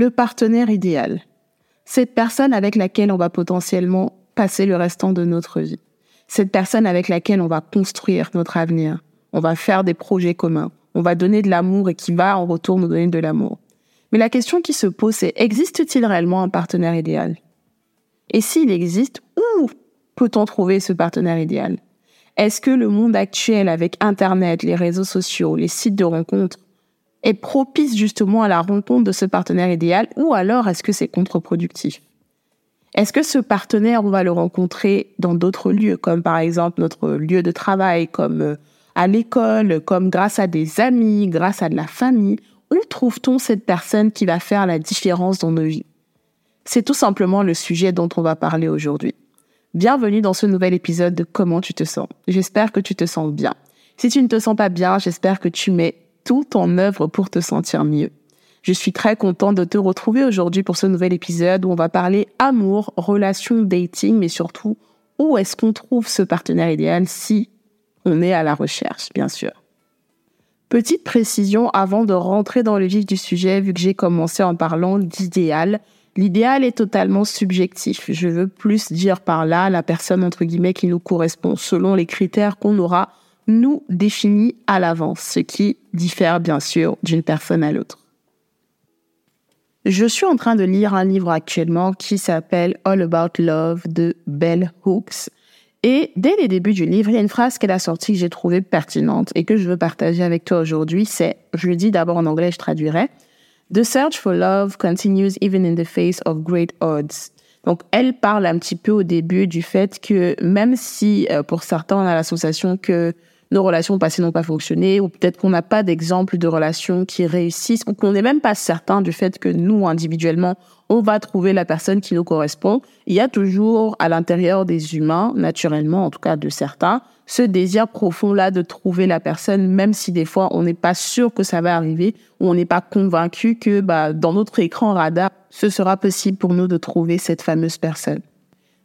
Le partenaire idéal. Cette personne avec laquelle on va potentiellement passer le restant de notre vie. Cette personne avec laquelle on va construire notre avenir. On va faire des projets communs. On va donner de l'amour et qui va en retour nous donner de l'amour. Mais la question qui se pose, c'est existe-t-il réellement un partenaire idéal? Et s'il existe, où peut-on trouver ce partenaire idéal? Est-ce que le monde actuel avec Internet, les réseaux sociaux, les sites de rencontres est propice justement à la rencontre de ce partenaire idéal ou alors est-ce que c'est contre-productif? Est-ce que ce partenaire, on va le rencontrer dans d'autres lieux, comme par exemple notre lieu de travail, comme euh, à l'école, comme grâce à des amis, grâce à de la famille? Où trouve-t-on cette personne qui va faire la différence dans nos vies? C'est tout simplement le sujet dont on va parler aujourd'hui. Bienvenue dans ce nouvel épisode de Comment tu te sens? J'espère que tu te sens bien. Si tu ne te sens pas bien, j'espère que tu mets tout en œuvre pour te sentir mieux. Je suis très contente de te retrouver aujourd'hui pour ce nouvel épisode où on va parler amour, relation, dating, mais surtout où est-ce qu'on trouve ce partenaire idéal si on est à la recherche, bien sûr. Petite précision avant de rentrer dans le vif du sujet, vu que j'ai commencé en parlant d'idéal. L'idéal est totalement subjectif. Je veux plus dire par là la personne entre guillemets qui nous correspond selon les critères qu'on aura nous définit à l'avance, ce qui diffère bien sûr d'une personne à l'autre. Je suis en train de lire un livre actuellement qui s'appelle All About Love de Bell Hooks. Et dès les débuts du livre, il y a une phrase qu'elle a sortie que j'ai trouvée pertinente et que je veux partager avec toi aujourd'hui. C'est, je le dis d'abord en anglais, je traduirai. The search for love continues even in the face of great odds. Donc, elle parle un petit peu au début du fait que même si euh, pour certains on a l'association que nos relations passées n'ont pas fonctionné, ou peut-être qu'on n'a pas d'exemple de relations qui réussissent, ou qu'on n'est même pas certain du fait que nous, individuellement, on va trouver la personne qui nous correspond. Il y a toujours à l'intérieur des humains, naturellement, en tout cas de certains, ce désir profond-là de trouver la personne, même si des fois on n'est pas sûr que ça va arriver, ou on n'est pas convaincu que bah, dans notre écran radar, ce sera possible pour nous de trouver cette fameuse personne.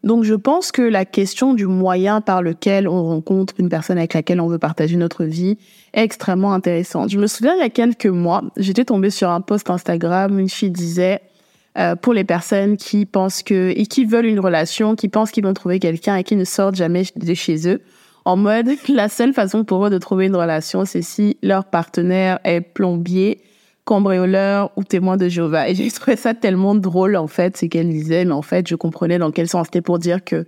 Donc je pense que la question du moyen par lequel on rencontre une personne avec laquelle on veut partager notre vie est extrêmement intéressante. Je me souviens il y a quelques mois, j'étais tombée sur un post Instagram, une fille disait euh, pour les personnes qui pensent que et qui veulent une relation, qui pensent qu'ils vont trouver quelqu'un et qui ne sortent jamais de chez eux, en mode la seule façon pour eux de trouver une relation, c'est si leur partenaire est plombier, cambrioleur ou témoin de Jéhovah. Et j'ai trouvé ça tellement drôle, en fait, c'est qu'elle disait, mais en fait, je comprenais dans quel sens c'était pour dire que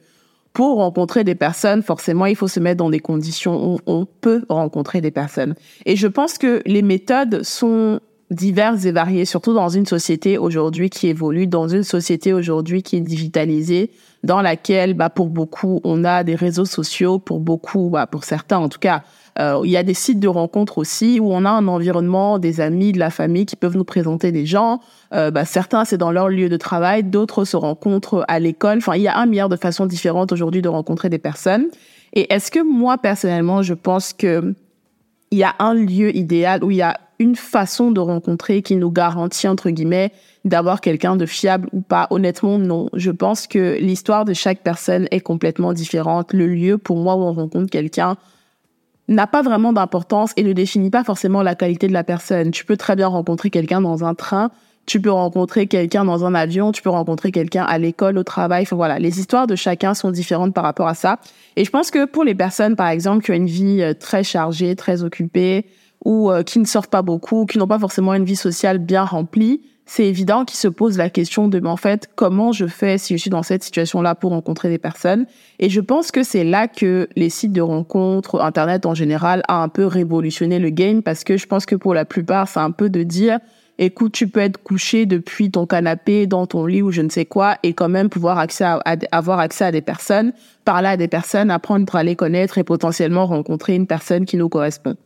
pour rencontrer des personnes, forcément, il faut se mettre dans des conditions où on peut rencontrer des personnes. Et je pense que les méthodes sont diverses et variées, surtout dans une société aujourd'hui qui évolue, dans une société aujourd'hui qui est digitalisée, dans laquelle, bah, pour beaucoup, on a des réseaux sociaux, pour beaucoup, bah, pour certains en tout cas, euh, il y a des sites de rencontres aussi où on a un environnement, des amis, de la famille qui peuvent nous présenter des gens. Euh, bah, certains, c'est dans leur lieu de travail, d'autres se rencontrent à l'école. Enfin, il y a un milliard de façons différentes aujourd'hui de rencontrer des personnes. Et est-ce que moi, personnellement, je pense que il y a un lieu idéal où il y a une façon de rencontrer qui nous garantit, entre guillemets, d'avoir quelqu'un de fiable ou pas? Honnêtement, non. Je pense que l'histoire de chaque personne est complètement différente. Le lieu, pour moi, où on rencontre quelqu'un, n'a pas vraiment d'importance et ne définit pas forcément la qualité de la personne. Tu peux très bien rencontrer quelqu'un dans un train, tu peux rencontrer quelqu'un dans un avion, tu peux rencontrer quelqu'un à l'école, au travail. Enfin voilà, les histoires de chacun sont différentes par rapport à ça. Et je pense que pour les personnes, par exemple, qui ont une vie euh, très chargée, très occupée, ou euh, qui ne sortent pas beaucoup, qui n'ont pas forcément une vie sociale bien remplie, c'est évident qu'ils se posent la question de, mais en fait, comment je fais si je suis dans cette situation-là pour rencontrer des personnes? Et je pense que c'est là que les sites de rencontres, Internet en général, a un peu révolutionné le game parce que je pense que pour la plupart, c'est un peu de dire, écoute, tu peux être couché depuis ton canapé, dans ton lit ou je ne sais quoi, et quand même pouvoir accès avoir accès à des personnes, parler à des personnes, apprendre à les connaître et potentiellement rencontrer une personne qui nous correspond.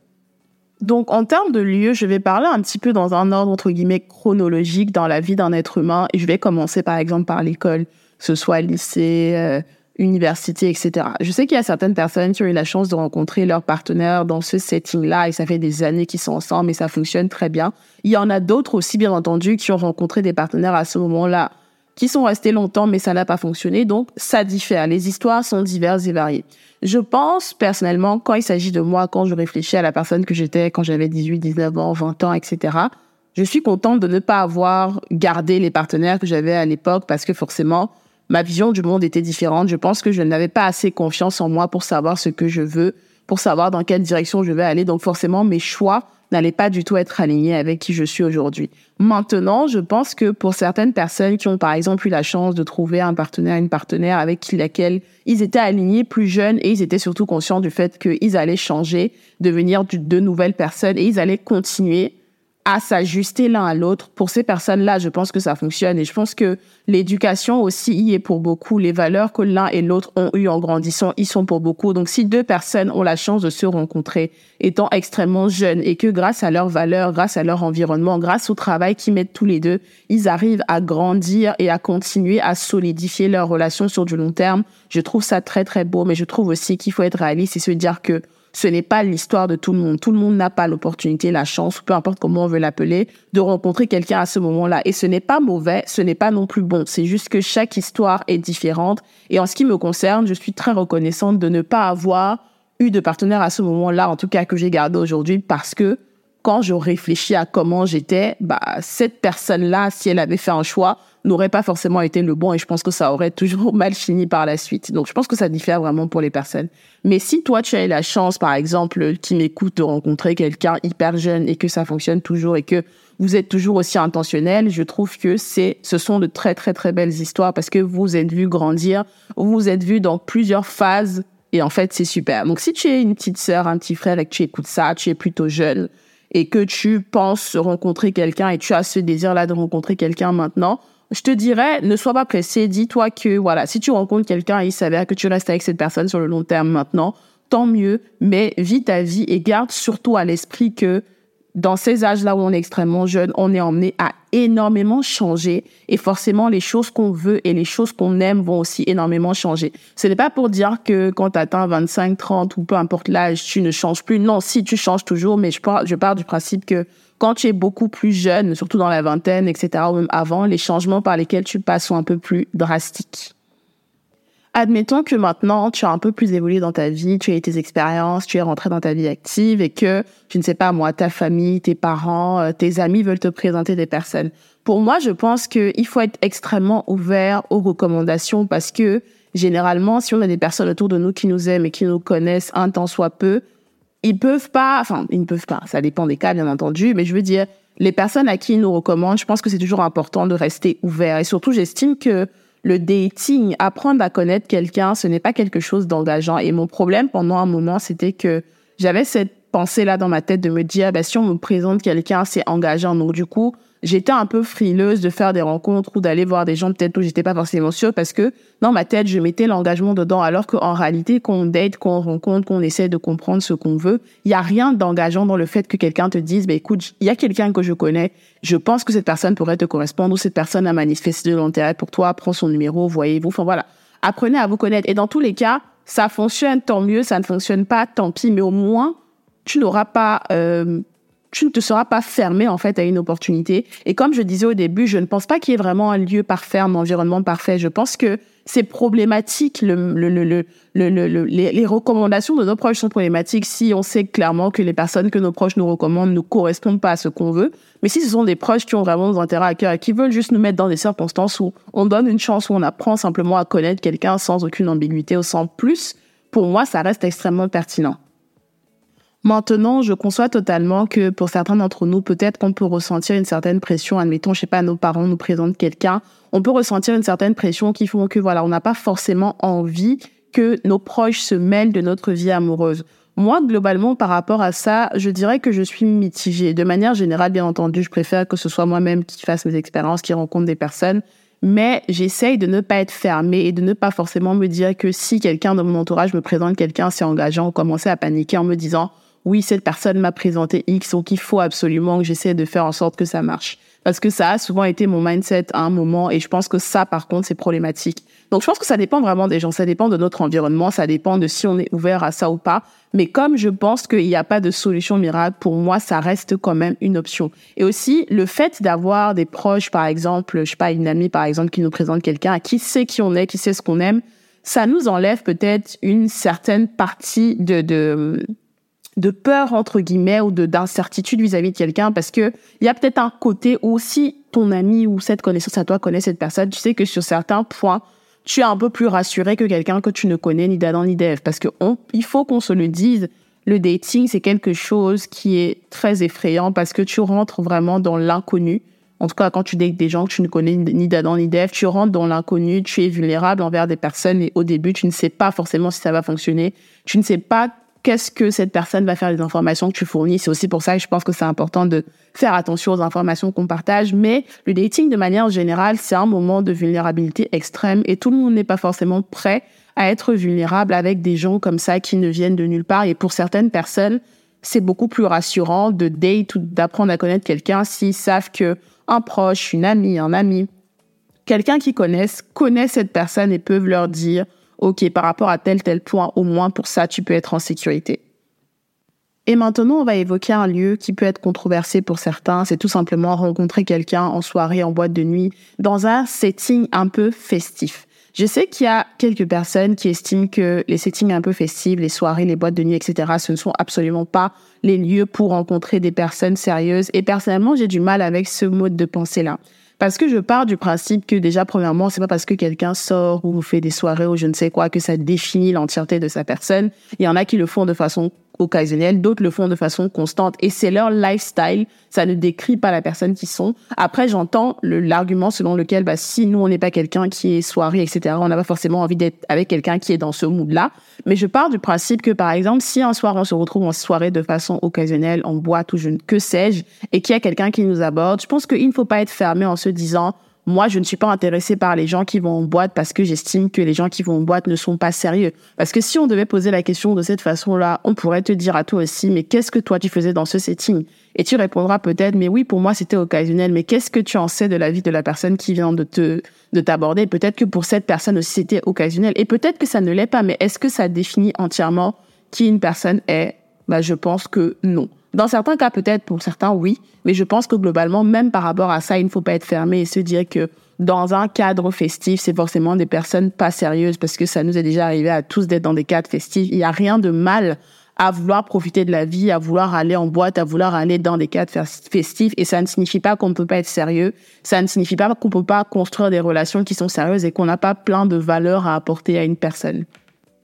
Donc, en termes de lieux, je vais parler un petit peu dans un ordre, entre guillemets, chronologique dans la vie d'un être humain. Et je vais commencer, par exemple, par l'école, que ce soit lycée, euh, université, etc. Je sais qu'il y a certaines personnes qui ont eu la chance de rencontrer leur partenaire dans ce setting-là et ça fait des années qu'ils sont ensemble et ça fonctionne très bien. Il y en a d'autres aussi, bien entendu, qui ont rencontré des partenaires à ce moment-là qui sont restés longtemps, mais ça n'a pas fonctionné. Donc, ça diffère. Les histoires sont diverses et variées. Je pense, personnellement, quand il s'agit de moi, quand je réfléchis à la personne que j'étais quand j'avais 18, 19 ans, 20 ans, etc., je suis contente de ne pas avoir gardé les partenaires que j'avais à l'époque parce que forcément, ma vision du monde était différente. Je pense que je n'avais pas assez confiance en moi pour savoir ce que je veux, pour savoir dans quelle direction je vais aller. Donc, forcément, mes choix n'allait pas du tout être aligné avec qui je suis aujourd'hui. Maintenant, je pense que pour certaines personnes qui ont par exemple eu la chance de trouver un partenaire, une partenaire avec laquelle ils étaient alignés plus jeunes et ils étaient surtout conscients du fait qu'ils allaient changer, devenir de nouvelles personnes et ils allaient continuer à s'ajuster l'un à l'autre. Pour ces personnes-là, je pense que ça fonctionne et je pense que l'éducation aussi y est pour beaucoup. Les valeurs que l'un et l'autre ont eues en grandissant y sont pour beaucoup. Donc, si deux personnes ont la chance de se rencontrer étant extrêmement jeunes et que grâce à leurs valeurs, grâce à leur environnement, grâce au travail qu'ils mettent tous les deux, ils arrivent à grandir et à continuer à solidifier leur relation sur du long terme, je trouve ça très, très beau. Mais je trouve aussi qu'il faut être réaliste et se dire que ce n'est pas l'histoire de tout le monde. Tout le monde n'a pas l'opportunité, la chance, peu importe comment on veut l'appeler, de rencontrer quelqu'un à ce moment-là. Et ce n'est pas mauvais, ce n'est pas non plus bon. C'est juste que chaque histoire est différente. Et en ce qui me concerne, je suis très reconnaissante de ne pas avoir eu de partenaire à ce moment-là, en tout cas que j'ai gardé aujourd'hui, parce que quand je réfléchis à comment j'étais, bah, cette personne-là, si elle avait fait un choix, n'aurait pas forcément été le bon et je pense que ça aurait toujours mal fini par la suite. Donc, je pense que ça diffère vraiment pour les personnes. Mais si toi, tu as eu la chance, par exemple, qui m'écoute, de rencontrer quelqu'un hyper jeune et que ça fonctionne toujours et que vous êtes toujours aussi intentionnel, je trouve que c'est, ce sont de très, très, très belles histoires parce que vous êtes vu grandir, vous êtes vu dans plusieurs phases et en fait, c'est super. Donc, si tu es une petite sœur, un petit frère et que tu écoutes ça, tu es plutôt jeune, et que tu penses rencontrer quelqu'un et tu as ce désir-là de rencontrer quelqu'un maintenant, je te dirais, ne sois pas pressé. Dis-toi que, voilà, si tu rencontres quelqu'un et il s'avère que tu restes avec cette personne sur le long terme maintenant, tant mieux, mais vis ta vie et garde surtout à l'esprit que dans ces âges-là où on est extrêmement jeune, on est emmené à énormément changer et forcément les choses qu'on veut et les choses qu'on aime vont aussi énormément changer. Ce n'est pas pour dire que quand tu atteins 25, 30 ou peu importe l'âge, tu ne changes plus. Non, si tu changes toujours, mais je pars, je pars du principe que quand tu es beaucoup plus jeune, surtout dans la vingtaine, etc., ou même avant, les changements par lesquels tu passes sont un peu plus drastiques. Admettons que maintenant, tu as un peu plus évolué dans ta vie, tu as eu tes expériences, tu es rentré dans ta vie active et que, je ne sais pas moi, ta famille, tes parents, euh, tes amis veulent te présenter des personnes. Pour moi, je pense qu'il faut être extrêmement ouvert aux recommandations parce que, généralement, si on a des personnes autour de nous qui nous aiment et qui nous connaissent un temps soit peu, ils peuvent pas, enfin, ils ne peuvent pas, ça dépend des cas, bien entendu, mais je veux dire, les personnes à qui ils nous recommandent, je pense que c'est toujours important de rester ouvert. Et surtout, j'estime que le dating, apprendre à connaître quelqu'un, ce n'est pas quelque chose d'engageant. Et mon problème pendant un moment, c'était que j'avais cette pensée-là dans ma tête de me dire, bah, si on me présente quelqu'un, c'est engageant. Donc, du coup, j'étais un peu frileuse de faire des rencontres ou d'aller voir des gens peut-être où j'étais pas forcément sûre parce que dans ma tête, je mettais l'engagement dedans alors qu'en réalité, qu'on date, qu'on rencontre, qu'on essaie de comprendre ce qu'on veut, il y a rien d'engageant dans le fait que quelqu'un te dise, bah, écoute, il y a quelqu'un que je connais, je pense que cette personne pourrait te correspondre ou cette personne a manifesté de l'intérêt pour toi, prends son numéro, voyez-vous. Enfin voilà. Apprenez à vous connaître. Et dans tous les cas, ça fonctionne, tant mieux, ça ne fonctionne pas, tant pis, mais au moins, tu n'auras pas euh, tu ne te seras pas fermé en fait à une opportunité. Et comme je disais au début, je ne pense pas qu'il y ait vraiment un lieu parfait, un environnement parfait. Je pense que c'est problématique. Le, le, le, les, les, recommandations de nos proches sont problématiques si on sait clairement que les personnes que nos proches nous recommandent ne correspondent pas à ce qu'on veut. Mais si ce sont des proches qui ont vraiment des intérêts à cœur et qui veulent juste nous mettre dans des circonstances où on donne une chance, où on apprend simplement à connaître quelqu'un sans aucune ambiguïté ou sans plus, pour moi, ça reste extrêmement pertinent. Maintenant, je conçois totalement que pour certains d'entre nous, peut-être qu'on peut ressentir une certaine pression. Admettons, je sais pas, nos parents nous présentent quelqu'un. On peut ressentir une certaine pression qui font que voilà, on n'a pas forcément envie que nos proches se mêlent de notre vie amoureuse. Moi, globalement, par rapport à ça, je dirais que je suis mitigée. De manière générale, bien entendu, je préfère que ce soit moi-même qui fasse mes expériences, qui rencontre des personnes. Mais j'essaye de ne pas être fermée et de ne pas forcément me dire que si quelqu'un dans mon entourage me présente quelqu'un, c'est engageant, ou commencer à paniquer en me disant, oui, cette personne m'a présenté X, donc il faut absolument que j'essaie de faire en sorte que ça marche. Parce que ça a souvent été mon mindset à un moment et je pense que ça, par contre, c'est problématique. Donc, je pense que ça dépend vraiment des gens, ça dépend de notre environnement, ça dépend de si on est ouvert à ça ou pas. Mais comme je pense qu'il n'y a pas de solution miracle, pour moi, ça reste quand même une option. Et aussi, le fait d'avoir des proches, par exemple, je sais pas, une amie, par exemple, qui nous présente quelqu'un, qui sait qui on est, qui sait ce qu'on aime, ça nous enlève peut-être une certaine partie de, de, de peur entre guillemets ou de d'incertitude vis-à-vis de quelqu'un parce que il y a peut-être un côté où si ton ami ou cette connaissance à toi connaît cette personne, tu sais que sur certains points, tu es un peu plus rassuré que quelqu'un que tu ne connais ni d'Adam ni d'Ève parce que on, il faut qu'on se le dise, le dating c'est quelque chose qui est très effrayant parce que tu rentres vraiment dans l'inconnu. En tout cas, quand tu dates des gens que tu ne connais ni d'Adam ni d'Ève, tu rentres dans l'inconnu, tu es vulnérable envers des personnes et au début, tu ne sais pas forcément si ça va fonctionner. Tu ne sais pas qu'est-ce que cette personne va faire des informations que tu fournis. C'est aussi pour ça que je pense que c'est important de faire attention aux informations qu'on partage. Mais le dating, de manière générale, c'est un moment de vulnérabilité extrême et tout le monde n'est pas forcément prêt à être vulnérable avec des gens comme ça qui ne viennent de nulle part. Et pour certaines personnes, c'est beaucoup plus rassurant de date ou d'apprendre à connaître quelqu'un s'ils savent que un proche, une amie, un ami, quelqu'un qu'ils connaissent, connaît cette personne et peuvent leur dire OK, par rapport à tel, tel point, au moins pour ça, tu peux être en sécurité. Et maintenant, on va évoquer un lieu qui peut être controversé pour certains. C'est tout simplement rencontrer quelqu'un en soirée, en boîte de nuit, dans un setting un peu festif. Je sais qu'il y a quelques personnes qui estiment que les settings un peu festifs, les soirées, les boîtes de nuit, etc., ce ne sont absolument pas les lieux pour rencontrer des personnes sérieuses. Et personnellement, j'ai du mal avec ce mode de pensée-là. Parce que je pars du principe que déjà, premièrement, c'est pas parce que quelqu'un sort ou fait des soirées ou je ne sais quoi que ça définit l'entièreté de sa personne. Il y en a qui le font de façon d'autres le font de façon constante et c'est leur lifestyle. Ça ne décrit pas la personne qu'ils sont. Après, j'entends l'argument selon lequel, bah, si nous, on n'est pas quelqu'un qui est soirée, etc., on n'a pas forcément envie d'être avec quelqu'un qui est dans ce mood-là. Mais je pars du principe que, par exemple, si un soir, on se retrouve en soirée de façon occasionnelle, en boîte ou je que sais-je, et qu'il y a quelqu'un qui nous aborde, je pense qu'il ne faut pas être fermé en se disant, moi, je ne suis pas intéressée par les gens qui vont en boîte parce que j'estime que les gens qui vont en boîte ne sont pas sérieux. Parce que si on devait poser la question de cette façon-là, on pourrait te dire à toi aussi, mais qu'est-ce que toi tu faisais dans ce setting? Et tu répondras peut-être, mais oui, pour moi c'était occasionnel, mais qu'est-ce que tu en sais de la vie de la personne qui vient de te de t'aborder? Peut-être que pour cette personne aussi c'était occasionnel, et peut-être que ça ne l'est pas, mais est-ce que ça définit entièrement qui une personne est? Bah, je pense que non. Dans certains cas, peut-être, pour certains, oui. Mais je pense que globalement, même par rapport à ça, il ne faut pas être fermé et se dire que dans un cadre festif, c'est forcément des personnes pas sérieuses parce que ça nous est déjà arrivé à tous d'être dans des cadres festifs. Il n'y a rien de mal à vouloir profiter de la vie, à vouloir aller en boîte, à vouloir aller dans des cadres festifs. Et ça ne signifie pas qu'on ne peut pas être sérieux. Ça ne signifie pas qu'on ne peut pas construire des relations qui sont sérieuses et qu'on n'a pas plein de valeurs à apporter à une personne.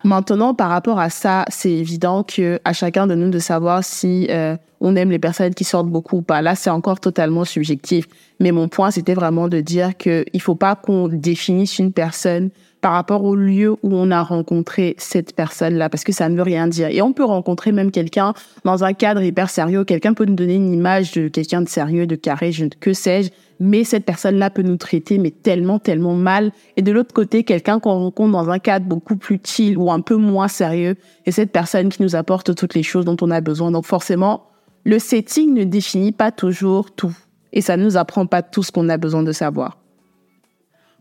Maintenant, par rapport à ça, c'est évident que à chacun de nous de savoir si euh, on aime les personnes qui sortent beaucoup ou pas. Là, c'est encore totalement subjectif. Mais mon point, c'était vraiment de dire qu'il ne faut pas qu'on définisse une personne par rapport au lieu où on a rencontré cette personne-là, parce que ça ne veut rien dire. Et on peut rencontrer même quelqu'un dans un cadre hyper sérieux. Quelqu'un peut nous donner une image de quelqu'un de sérieux, de carré, je, que sais-je, mais cette personne-là peut nous traiter mais tellement, tellement mal. Et de l'autre côté, quelqu'un qu'on rencontre dans un cadre beaucoup plus chill ou un peu moins sérieux, et cette personne qui nous apporte toutes les choses dont on a besoin. Donc forcément, le setting ne définit pas toujours tout. Et ça ne nous apprend pas tout ce qu'on a besoin de savoir.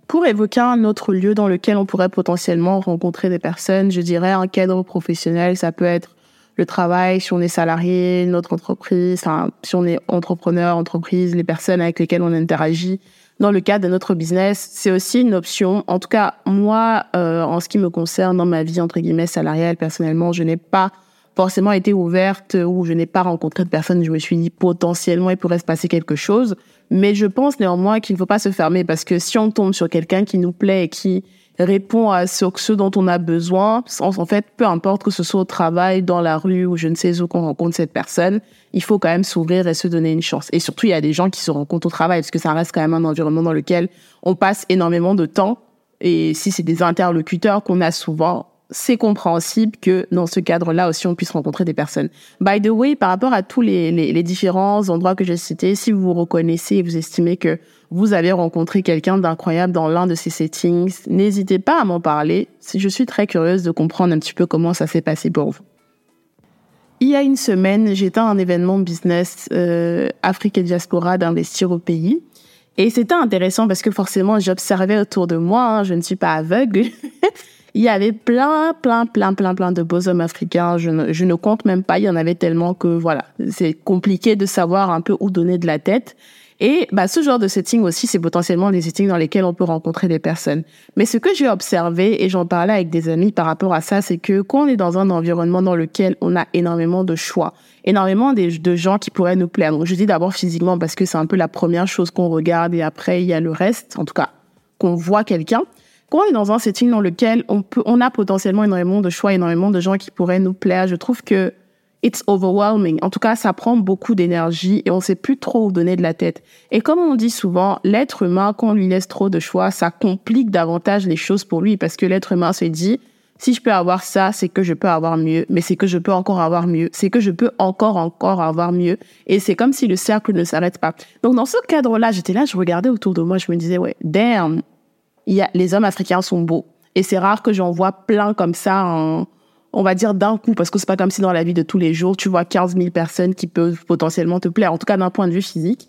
Pour évoquer un autre lieu dans lequel on pourrait potentiellement rencontrer des personnes, je dirais un cadre professionnel, ça peut être le travail, si on est salarié, notre entreprise, enfin, si on est entrepreneur, entreprise, les personnes avec lesquelles on interagit dans le cadre de notre business, c'est aussi une option. En tout cas, moi, euh, en ce qui me concerne, dans ma vie entre guillemets salariale, personnellement, je n'ai pas forcément été ouverte ou je n'ai pas rencontré de personnes. Je me suis dit potentiellement il pourrait se passer quelque chose, mais je pense néanmoins qu'il ne faut pas se fermer parce que si on tombe sur quelqu'un qui nous plaît et qui répond à ce, ce dont on a besoin. En, fait, peu importe que ce soit au travail, dans la rue ou je ne sais où qu'on rencontre cette personne, il faut quand même s'ouvrir et se donner une chance. Et surtout, il y a des gens qui se rencontrent au travail parce que ça reste quand même un environnement dans lequel on passe énormément de temps. Et si c'est des interlocuteurs qu'on a souvent, c'est compréhensible que dans ce cadre-là aussi, on puisse rencontrer des personnes. By the way, par rapport à tous les, les, les différents endroits que j'ai cités, si vous vous reconnaissez et vous estimez que vous avez rencontré quelqu'un d'incroyable dans l'un de ces settings, n'hésitez pas à m'en parler. Je suis très curieuse de comprendre un petit peu comment ça s'est passé pour vous. Il y a une semaine, j'étais à un événement business euh, Afrique et diaspora d'investir au pays. Et c'était intéressant parce que forcément, j'observais autour de moi, hein, je ne suis pas aveugle. il y avait plein, plein, plein, plein, plein de beaux hommes africains. Je ne, je ne compte même pas, il y en avait tellement que voilà, c'est compliqué de savoir un peu où donner de la tête. Et bah, ce genre de setting aussi, c'est potentiellement des settings dans lesquels on peut rencontrer des personnes. Mais ce que j'ai observé, et j'en parlais avec des amis par rapport à ça, c'est que quand on est dans un environnement dans lequel on a énormément de choix, énormément de, de gens qui pourraient nous plaire. Donc je dis d'abord physiquement parce que c'est un peu la première chose qu'on regarde et après il y a le reste, en tout cas qu'on voit quelqu'un. Quand on est dans un setting dans lequel on peut, on a potentiellement énormément de choix, énormément de gens qui pourraient nous plaire, je trouve que it's overwhelming. En tout cas, ça prend beaucoup d'énergie et on sait plus trop où donner de la tête. Et comme on dit souvent, l'être humain, quand on lui laisse trop de choix, ça complique davantage les choses pour lui parce que l'être humain se dit, si je peux avoir ça, c'est que je peux avoir mieux, mais c'est que je peux encore avoir mieux, c'est que je peux encore, encore avoir mieux. Et c'est comme si le cercle ne s'arrête pas. Donc, dans ce cadre-là, j'étais là, je regardais autour de moi, je me disais, ouais, damn, les hommes africains sont beaux. Et c'est rare que j'en vois plein comme ça on va dire d'un coup, parce que c'est pas comme si dans la vie de tous les jours, tu vois 15 000 personnes qui peuvent potentiellement te plaire, en tout cas d'un point de vue physique.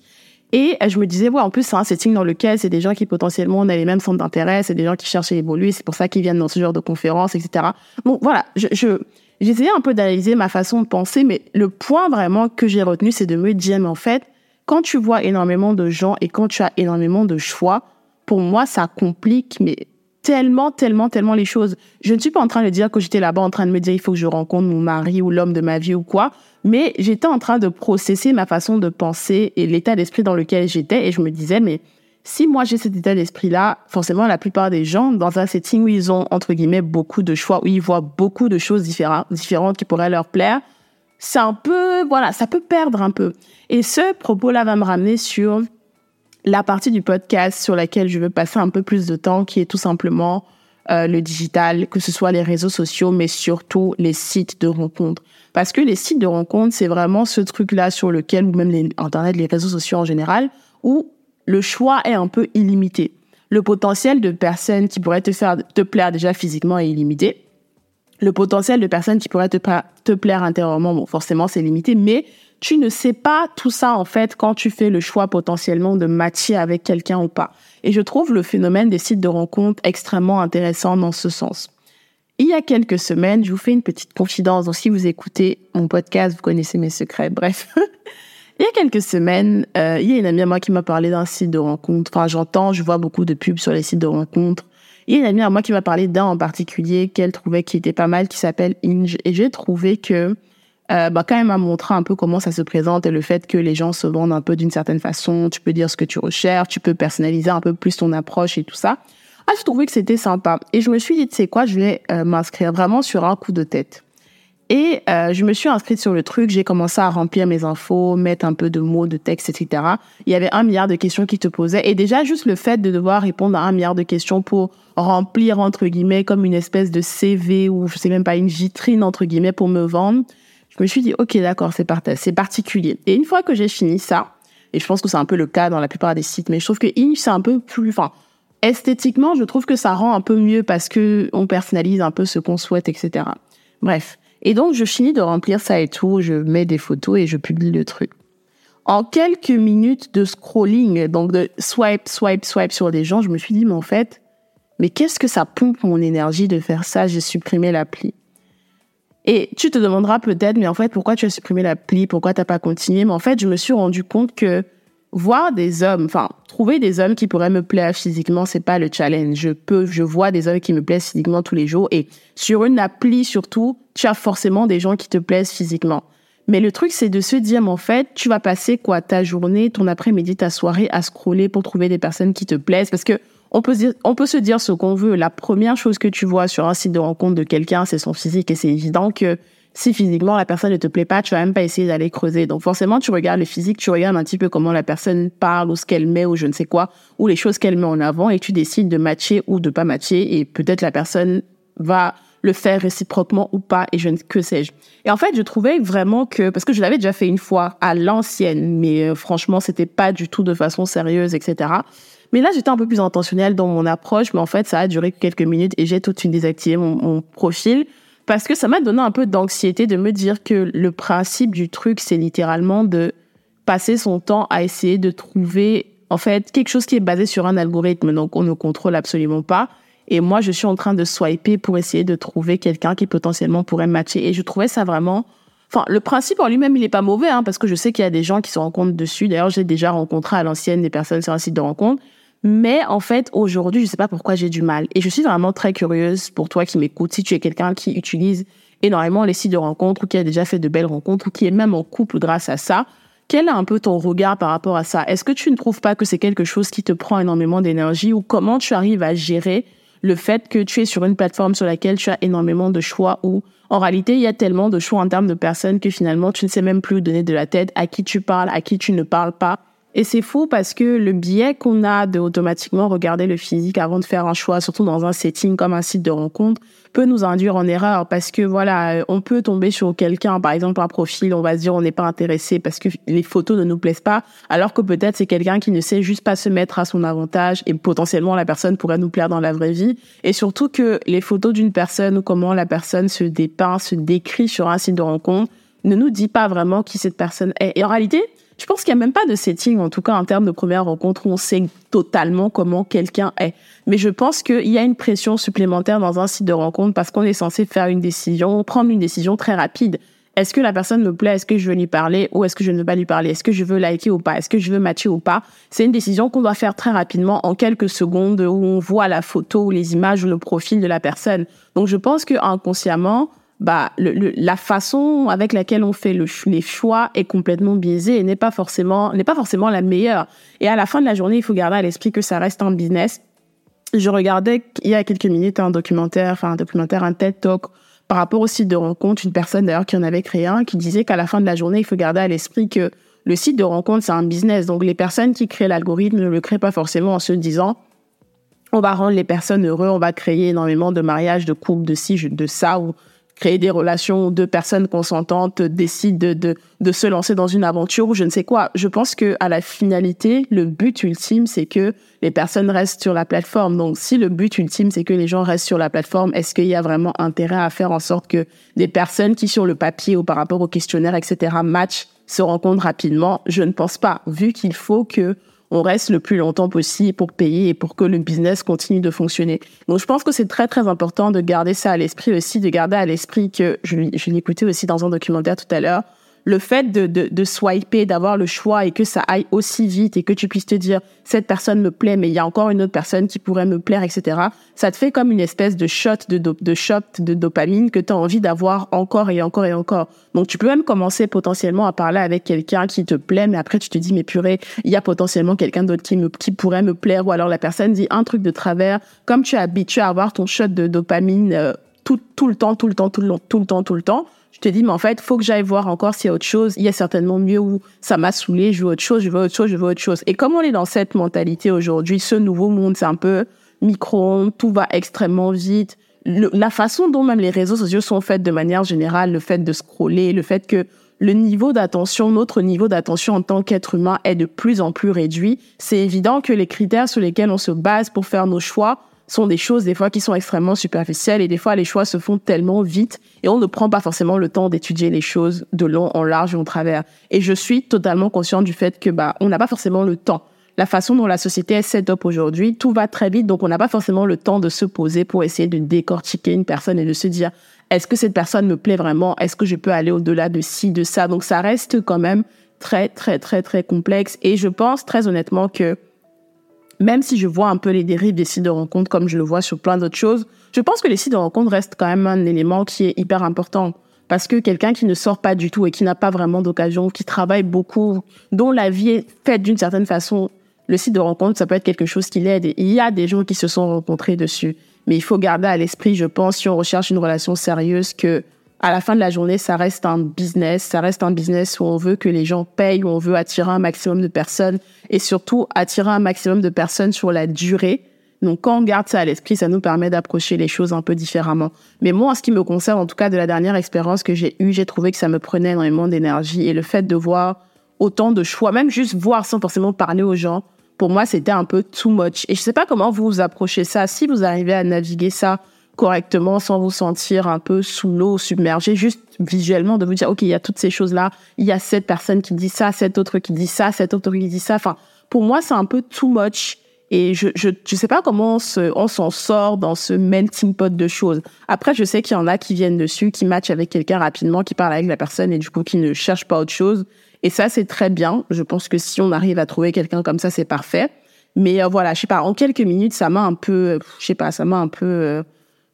Et je me disais, ouais, en plus, c'est un setting dans lequel c'est des gens qui potentiellement ont les mêmes centres d'intérêt, c'est des gens qui cherchent à évoluer, c'est pour ça qu'ils viennent dans ce genre de conférences, etc. Bon, voilà, je, je j'essayais un peu d'analyser ma façon de penser, mais le point vraiment que j'ai retenu, c'est de me dire, mais en fait, quand tu vois énormément de gens et quand tu as énormément de choix, pour moi, ça complique, mais tellement, tellement, tellement les choses. Je ne suis pas en train de dire que j'étais là-bas en train de me dire il faut que je rencontre mon mari ou l'homme de ma vie ou quoi, mais j'étais en train de processer ma façon de penser et l'état d'esprit dans lequel j'étais et je me disais mais si moi j'ai cet état d'esprit-là, forcément la plupart des gens dans un setting où ils ont entre guillemets beaucoup de choix, où ils voient beaucoup de choses différentes, différentes qui pourraient leur plaire, c'est un peu, voilà, ça peut perdre un peu. Et ce propos-là va me ramener sur la partie du podcast sur laquelle je veux passer un peu plus de temps, qui est tout simplement euh, le digital, que ce soit les réseaux sociaux, mais surtout les sites de rencontres. Parce que les sites de rencontres, c'est vraiment ce truc-là sur lequel, ou même les, Internet, les réseaux sociaux en général, où le choix est un peu illimité. Le potentiel de personnes qui pourraient te faire te plaire déjà physiquement est illimité. Le potentiel de personnes qui pourraient te, te plaire intérieurement, bon, forcément, c'est limité, mais tu ne sais pas tout ça en fait quand tu fais le choix potentiellement de matcher avec quelqu'un ou pas. Et je trouve le phénomène des sites de rencontres extrêmement intéressant dans ce sens. Il y a quelques semaines, je vous fais une petite confidence. Donc, si vous écoutez mon podcast, vous connaissez mes secrets. Bref, il y a quelques semaines, euh, il y a une amie à moi qui m'a parlé d'un site de rencontre. Enfin, j'entends, je vois beaucoup de pubs sur les sites de rencontres. Il y a une amie à moi qui m'a parlé d'un en particulier qu'elle trouvait qui était pas mal, qui s'appelle Inge. Et j'ai trouvé que euh, bah, quand même à montrer un peu comment ça se présente et le fait que les gens se vendent un peu d'une certaine façon. Tu peux dire ce que tu recherches, tu peux personnaliser un peu plus ton approche et tout ça. Ah, je trouvais que c'était sympa. Et je me suis dit, tu sais quoi, je vais euh, m'inscrire vraiment sur un coup de tête. Et euh, je me suis inscrite sur le truc, j'ai commencé à remplir mes infos, mettre un peu de mots, de texte, etc. Il y avait un milliard de questions qui te posaient. Et déjà, juste le fait de devoir répondre à un milliard de questions pour remplir, entre guillemets, comme une espèce de CV ou je sais même pas, une vitrine, entre guillemets, pour me vendre, je me suis dit, ok, d'accord, c'est particulier. Et une fois que j'ai fini ça, et je pense que c'est un peu le cas dans la plupart des sites, mais je trouve que Inch, c'est un peu plus, enfin, esthétiquement, je trouve que ça rend un peu mieux parce que on personnalise un peu ce qu'on souhaite, etc. Bref. Et donc, je finis de remplir ça et tout, je mets des photos et je publie le truc. En quelques minutes de scrolling, donc de swipe, swipe, swipe sur des gens, je me suis dit, mais en fait, mais qu'est-ce que ça pompe mon énergie de faire ça? J'ai supprimé l'appli. Et tu te demanderas peut-être, mais en fait, pourquoi tu as supprimé l'appli Pourquoi t'as pas continué? Mais en fait, je me suis rendu compte que voir des hommes, enfin, trouver des hommes qui pourraient me plaire physiquement, c'est pas le challenge. Je peux, je vois des hommes qui me plaisent physiquement tous les jours. Et sur une appli, surtout, tu as forcément des gens qui te plaisent physiquement. Mais le truc, c'est de se dire, mais en fait, tu vas passer quoi? Ta journée, ton après-midi, ta soirée à scroller pour trouver des personnes qui te plaisent, parce que on peut, se dire ce qu'on veut. La première chose que tu vois sur un site de rencontre de quelqu'un, c'est son physique et c'est évident que si physiquement la personne ne te plaît pas, tu vas même pas essayer d'aller creuser. Donc forcément, tu regardes le physique, tu regardes un petit peu comment la personne parle ou ce qu'elle met ou je ne sais quoi, ou les choses qu'elle met en avant et tu décides de matcher ou de pas matcher et peut-être la personne va le faire réciproquement ou pas et je ne que sais-je. Et en fait, je trouvais vraiment que parce que je l'avais déjà fait une fois à l'ancienne, mais euh, franchement, c'était pas du tout de façon sérieuse, etc. Mais là, j'étais un peu plus intentionnelle dans mon approche, mais en fait, ça a duré quelques minutes et j'ai tout de suite désactivé mon, profil parce que ça m'a donné un peu d'anxiété de me dire que le principe du truc, c'est littéralement de passer son temps à essayer de trouver, en fait, quelque chose qui est basé sur un algorithme, donc on ne contrôle absolument pas. Et moi, je suis en train de swiper pour essayer de trouver quelqu'un qui potentiellement pourrait matcher. Et je trouvais ça vraiment, enfin, le principe en lui-même, il est pas mauvais, hein, parce que je sais qu'il y a des gens qui se rencontrent dessus. D'ailleurs, j'ai déjà rencontré à l'ancienne des personnes sur un site de rencontre. Mais en fait, aujourd'hui, je sais pas pourquoi j'ai du mal. Et je suis vraiment très curieuse pour toi qui m'écoute, si tu es quelqu'un qui utilise énormément les sites de rencontres ou qui a déjà fait de belles rencontres ou qui est même en couple grâce à ça. Quel est un peu ton regard par rapport à ça? Est-ce que tu ne trouves pas que c'est quelque chose qui te prend énormément d'énergie ou comment tu arrives à gérer le fait que tu es sur une plateforme sur laquelle tu as énormément de choix ou en réalité il y a tellement de choix en termes de personnes que finalement tu ne sais même plus donner de la tête à qui tu parles, à qui tu ne parles pas? Et c'est fou parce que le biais qu'on a de automatiquement regarder le physique avant de faire un choix, surtout dans un setting comme un site de rencontre, peut nous induire en erreur parce que voilà, on peut tomber sur quelqu'un, par exemple un profil, on va se dire on n'est pas intéressé parce que les photos ne nous plaisent pas, alors que peut-être c'est quelqu'un qui ne sait juste pas se mettre à son avantage et potentiellement la personne pourrait nous plaire dans la vraie vie. Et surtout que les photos d'une personne ou comment la personne se dépeint, se décrit sur un site de rencontre ne nous dit pas vraiment qui cette personne est. Et en réalité, je pense qu'il n'y a même pas de setting, en tout cas en termes de première rencontre, où on sait totalement comment quelqu'un est. Mais je pense qu'il y a une pression supplémentaire dans un site de rencontre parce qu'on est censé faire une décision, prendre une décision très rapide. Est-ce que la personne me plaît? Est-ce que je veux lui parler? Ou est-ce que je ne veux pas lui parler? Est-ce que je veux liker ou pas? Est-ce que je veux matcher ou pas? C'est une décision qu'on doit faire très rapidement en quelques secondes où on voit la photo ou les images ou le profil de la personne. Donc je pense que inconsciemment, bah, la façon avec laquelle on fait le, les choix est complètement biaisée et n'est pas forcément n'est pas forcément la meilleure. Et à la fin de la journée, il faut garder à l'esprit que ça reste un business. Je regardais il y a quelques minutes un documentaire, enfin un documentaire, un TED Talk par rapport au site de rencontre, une personne d'ailleurs qui en avait créé un, qui disait qu'à la fin de la journée, il faut garder à l'esprit que le site de rencontre, c'est un business. Donc les personnes qui créent l'algorithme ne le créent pas forcément en se disant on va rendre les personnes heureux, on va créer énormément de mariages, de couples, de ci, de ça, créer des relations, deux personnes consentantes décident de, de, de se lancer dans une aventure ou je ne sais quoi. Je pense que à la finalité, le but ultime, c'est que les personnes restent sur la plateforme. Donc, si le but ultime, c'est que les gens restent sur la plateforme, est-ce qu'il y a vraiment intérêt à faire en sorte que des personnes qui, sur le papier ou par rapport au questionnaire, etc., match, se rencontrent rapidement? Je ne pense pas, vu qu'il faut que on reste le plus longtemps possible pour payer et pour que le business continue de fonctionner. Donc, je pense que c'est très, très important de garder ça à l'esprit aussi, de garder à l'esprit que, je, je l'écoutais aussi dans un documentaire tout à l'heure, le fait de, de, de swiper, d'avoir le choix et que ça aille aussi vite et que tu puisses te dire cette personne me plaît, mais il y a encore une autre personne qui pourrait me plaire, etc. Ça te fait comme une espèce de shot de, de shot de dopamine que tu as envie d'avoir encore et encore et encore. Donc tu peux même commencer potentiellement à parler avec quelqu'un qui te plaît, mais après tu te dis mais purée, il y a potentiellement quelqu'un d'autre qui me qui pourrait me plaire ou alors la personne dit un truc de travers, comme tu es habitué à avoir ton shot de dopamine euh, tout, tout le temps, tout le temps, tout le temps, tout le temps, tout le temps je te dis, mais en fait, faut que j'aille voir encore s'il y a autre chose. Il y a certainement mieux où ça m'a saoulé, je veux autre chose, je veux autre chose, je veux autre chose. Et comme on est dans cette mentalité aujourd'hui, ce nouveau monde, c'est un peu micro tout va extrêmement vite. la façon dont même les réseaux sociaux sont faits de manière générale, le fait de scroller, le fait que le niveau d'attention, notre niveau d'attention en tant qu'être humain est de plus en plus réduit, c'est évident que les critères sur lesquels on se base pour faire nos choix sont des choses des fois qui sont extrêmement superficielles et des fois les choix se font tellement vite et on ne prend pas forcément le temps d'étudier les choses de long en large et en travers. Et je suis totalement consciente du fait que bah on n'a pas forcément le temps. La façon dont la société est set up aujourd'hui, tout va très vite, donc on n'a pas forcément le temps de se poser pour essayer de décortiquer une personne et de se dire est-ce que cette personne me plaît vraiment? Est-ce que je peux aller au-delà de ci, de ça? Donc ça reste quand même très, très, très, très complexe. Et je pense très honnêtement que même si je vois un peu les dérives des sites de rencontres comme je le vois sur plein d'autres choses, je pense que les sites de rencontres restent quand même un élément qui est hyper important. Parce que quelqu'un qui ne sort pas du tout et qui n'a pas vraiment d'occasion, qui travaille beaucoup, dont la vie est faite d'une certaine façon, le site de rencontre, ça peut être quelque chose qui l'aide. il y a des gens qui se sont rencontrés dessus. Mais il faut garder à l'esprit, je pense, si on recherche une relation sérieuse, que à la fin de la journée, ça reste un business. Ça reste un business où on veut que les gens payent, où on veut attirer un maximum de personnes et surtout attirer un maximum de personnes sur la durée. Donc, quand on garde ça à l'esprit, ça nous permet d'approcher les choses un peu différemment. Mais moi, en ce qui me concerne, en tout cas, de la dernière expérience que j'ai eue, j'ai trouvé que ça me prenait énormément d'énergie et le fait de voir autant de choix, même juste voir sans forcément parler aux gens, pour moi, c'était un peu too much. Et je sais pas comment vous vous approchez ça. Si vous arrivez à naviguer ça correctement sans vous sentir un peu sous l'eau, submergé, juste visuellement de vous dire, OK, il y a toutes ces choses-là. Il y a cette personne qui dit ça, cette autre qui dit ça, cette autre qui dit ça. Enfin, pour moi, c'est un peu too much. Et je, je, je sais pas comment on se, s'en sort dans ce melting pot de choses. Après, je sais qu'il y en a qui viennent dessus, qui matchent avec quelqu'un rapidement, qui parlent avec la personne et du coup, qui ne cherchent pas autre chose. Et ça, c'est très bien. Je pense que si on arrive à trouver quelqu'un comme ça, c'est parfait. Mais euh, voilà, je sais pas, en quelques minutes, ça m'a un peu, je sais pas, ça m'a un peu euh,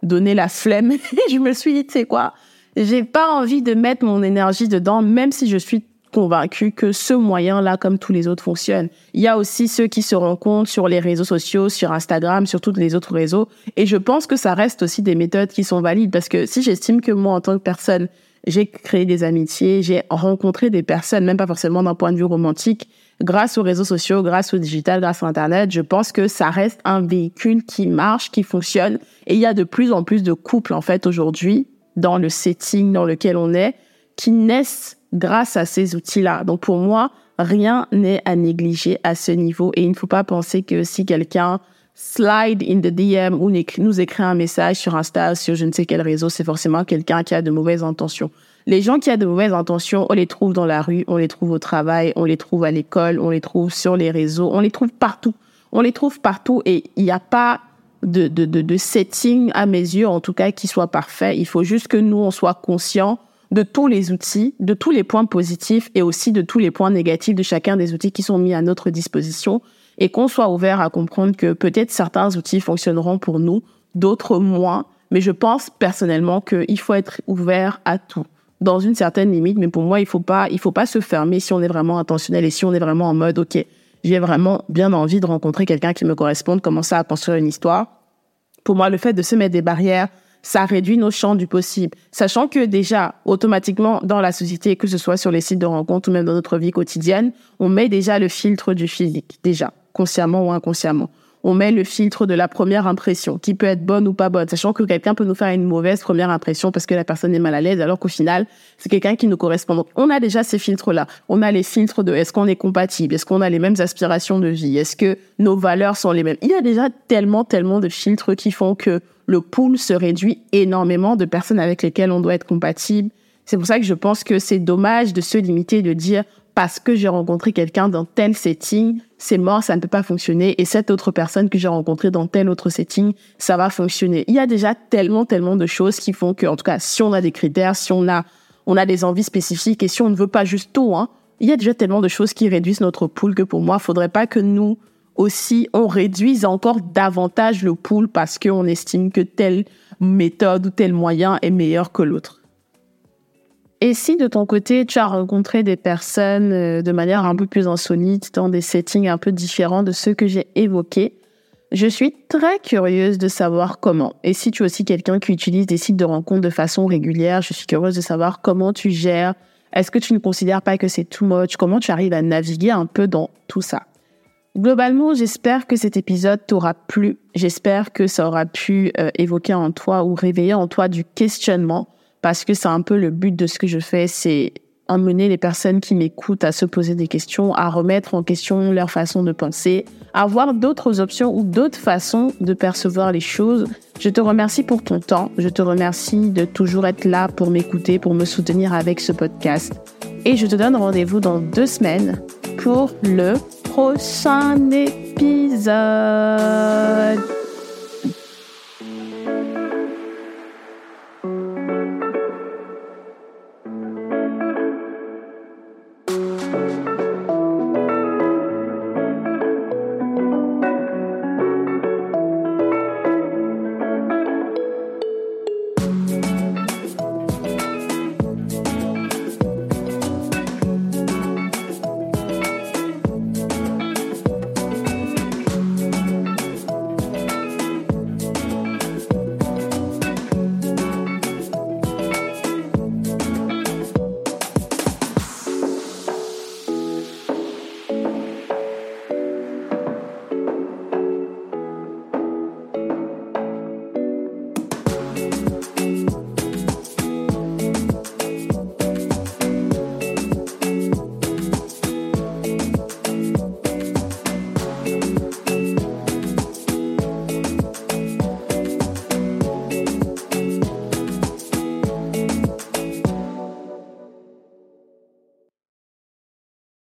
donné la flemme. je me suis dit, tu sais quoi, j'ai pas envie de mettre mon énergie dedans, même si je suis convaincue que ce moyen-là, comme tous les autres, fonctionne. Il y a aussi ceux qui se rencontrent sur les réseaux sociaux, sur Instagram, sur tous les autres réseaux. Et je pense que ça reste aussi des méthodes qui sont valides parce que si j'estime que moi, en tant que personne, j'ai créé des amitiés, j'ai rencontré des personnes, même pas forcément d'un point de vue romantique, grâce aux réseaux sociaux, grâce au digital, grâce à Internet. Je pense que ça reste un véhicule qui marche, qui fonctionne. Et il y a de plus en plus de couples, en fait, aujourd'hui, dans le setting dans lequel on est, qui naissent grâce à ces outils-là. Donc, pour moi, rien n'est à négliger à ce niveau. Et il ne faut pas penser que si quelqu'un slide in the DM ou nous écrit un message sur Insta, sur je ne sais quel réseau, c'est forcément quelqu'un qui a de mauvaises intentions. Les gens qui ont de mauvaises intentions, on les trouve dans la rue, on les trouve au travail, on les trouve à l'école, on les trouve sur les réseaux, on les trouve partout. On les trouve partout et il n'y a pas de, de, de, de setting à mes yeux, en tout cas, qui soit parfait. Il faut juste que nous, on soit conscients de tous les outils, de tous les points positifs et aussi de tous les points négatifs de chacun des outils qui sont mis à notre disposition et qu'on soit ouvert à comprendre que peut-être certains outils fonctionneront pour nous, d'autres moins. Mais je pense personnellement qu'il faut être ouvert à tout dans une certaine limite. Mais pour moi, il faut pas, il faut pas se fermer si on est vraiment intentionnel et si on est vraiment en mode, OK, j'ai vraiment bien envie de rencontrer quelqu'un qui me corresponde, commencer à construire une histoire. Pour moi, le fait de se mettre des barrières, ça réduit nos champs du possible. Sachant que déjà, automatiquement, dans la société, que ce soit sur les sites de rencontres ou même dans notre vie quotidienne, on met déjà le filtre du physique, déjà consciemment ou inconsciemment. On met le filtre de la première impression, qui peut être bonne ou pas bonne, sachant que quelqu'un peut nous faire une mauvaise première impression parce que la personne est mal à l'aise, alors qu'au final, c'est quelqu'un qui nous correspond. Donc, on a déjà ces filtres-là. On a les filtres de est-ce qu'on est compatible, est-ce qu'on a les mêmes aspirations de vie, est-ce que nos valeurs sont les mêmes? Il y a déjà tellement, tellement de filtres qui font que le pool se réduit énormément de personnes avec lesquelles on doit être compatible. C'est pour ça que je pense que c'est dommage de se limiter de dire parce que j'ai rencontré quelqu'un dans tel setting, c'est mort, ça ne peut pas fonctionner. Et cette autre personne que j'ai rencontrée dans tel autre setting, ça va fonctionner. Il y a déjà tellement, tellement de choses qui font que, en tout cas, si on a des critères, si on a, on a des envies spécifiques et si on ne veut pas juste tout, hein, il y a déjà tellement de choses qui réduisent notre pool que pour moi, faudrait pas que nous aussi, on réduise encore davantage le pool parce qu'on estime que telle méthode ou tel moyen est meilleur que l'autre. Et si de ton côté, tu as rencontré des personnes euh, de manière un peu plus insolite, dans des settings un peu différents de ceux que j'ai évoqués, je suis très curieuse de savoir comment. Et si tu es aussi quelqu'un qui utilise des sites de rencontres de façon régulière, je suis curieuse de savoir comment tu gères. Est-ce que tu ne considères pas que c'est too much? Comment tu arrives à naviguer un peu dans tout ça? Globalement, j'espère que cet épisode t'aura plu. J'espère que ça aura pu euh, évoquer en toi ou réveiller en toi du questionnement parce que c'est un peu le but de ce que je fais, c'est emmener les personnes qui m'écoutent à se poser des questions, à remettre en question leur façon de penser, à voir d'autres options ou d'autres façons de percevoir les choses. Je te remercie pour ton temps, je te remercie de toujours être là pour m'écouter, pour me soutenir avec ce podcast. Et je te donne rendez-vous dans deux semaines pour le prochain épisode.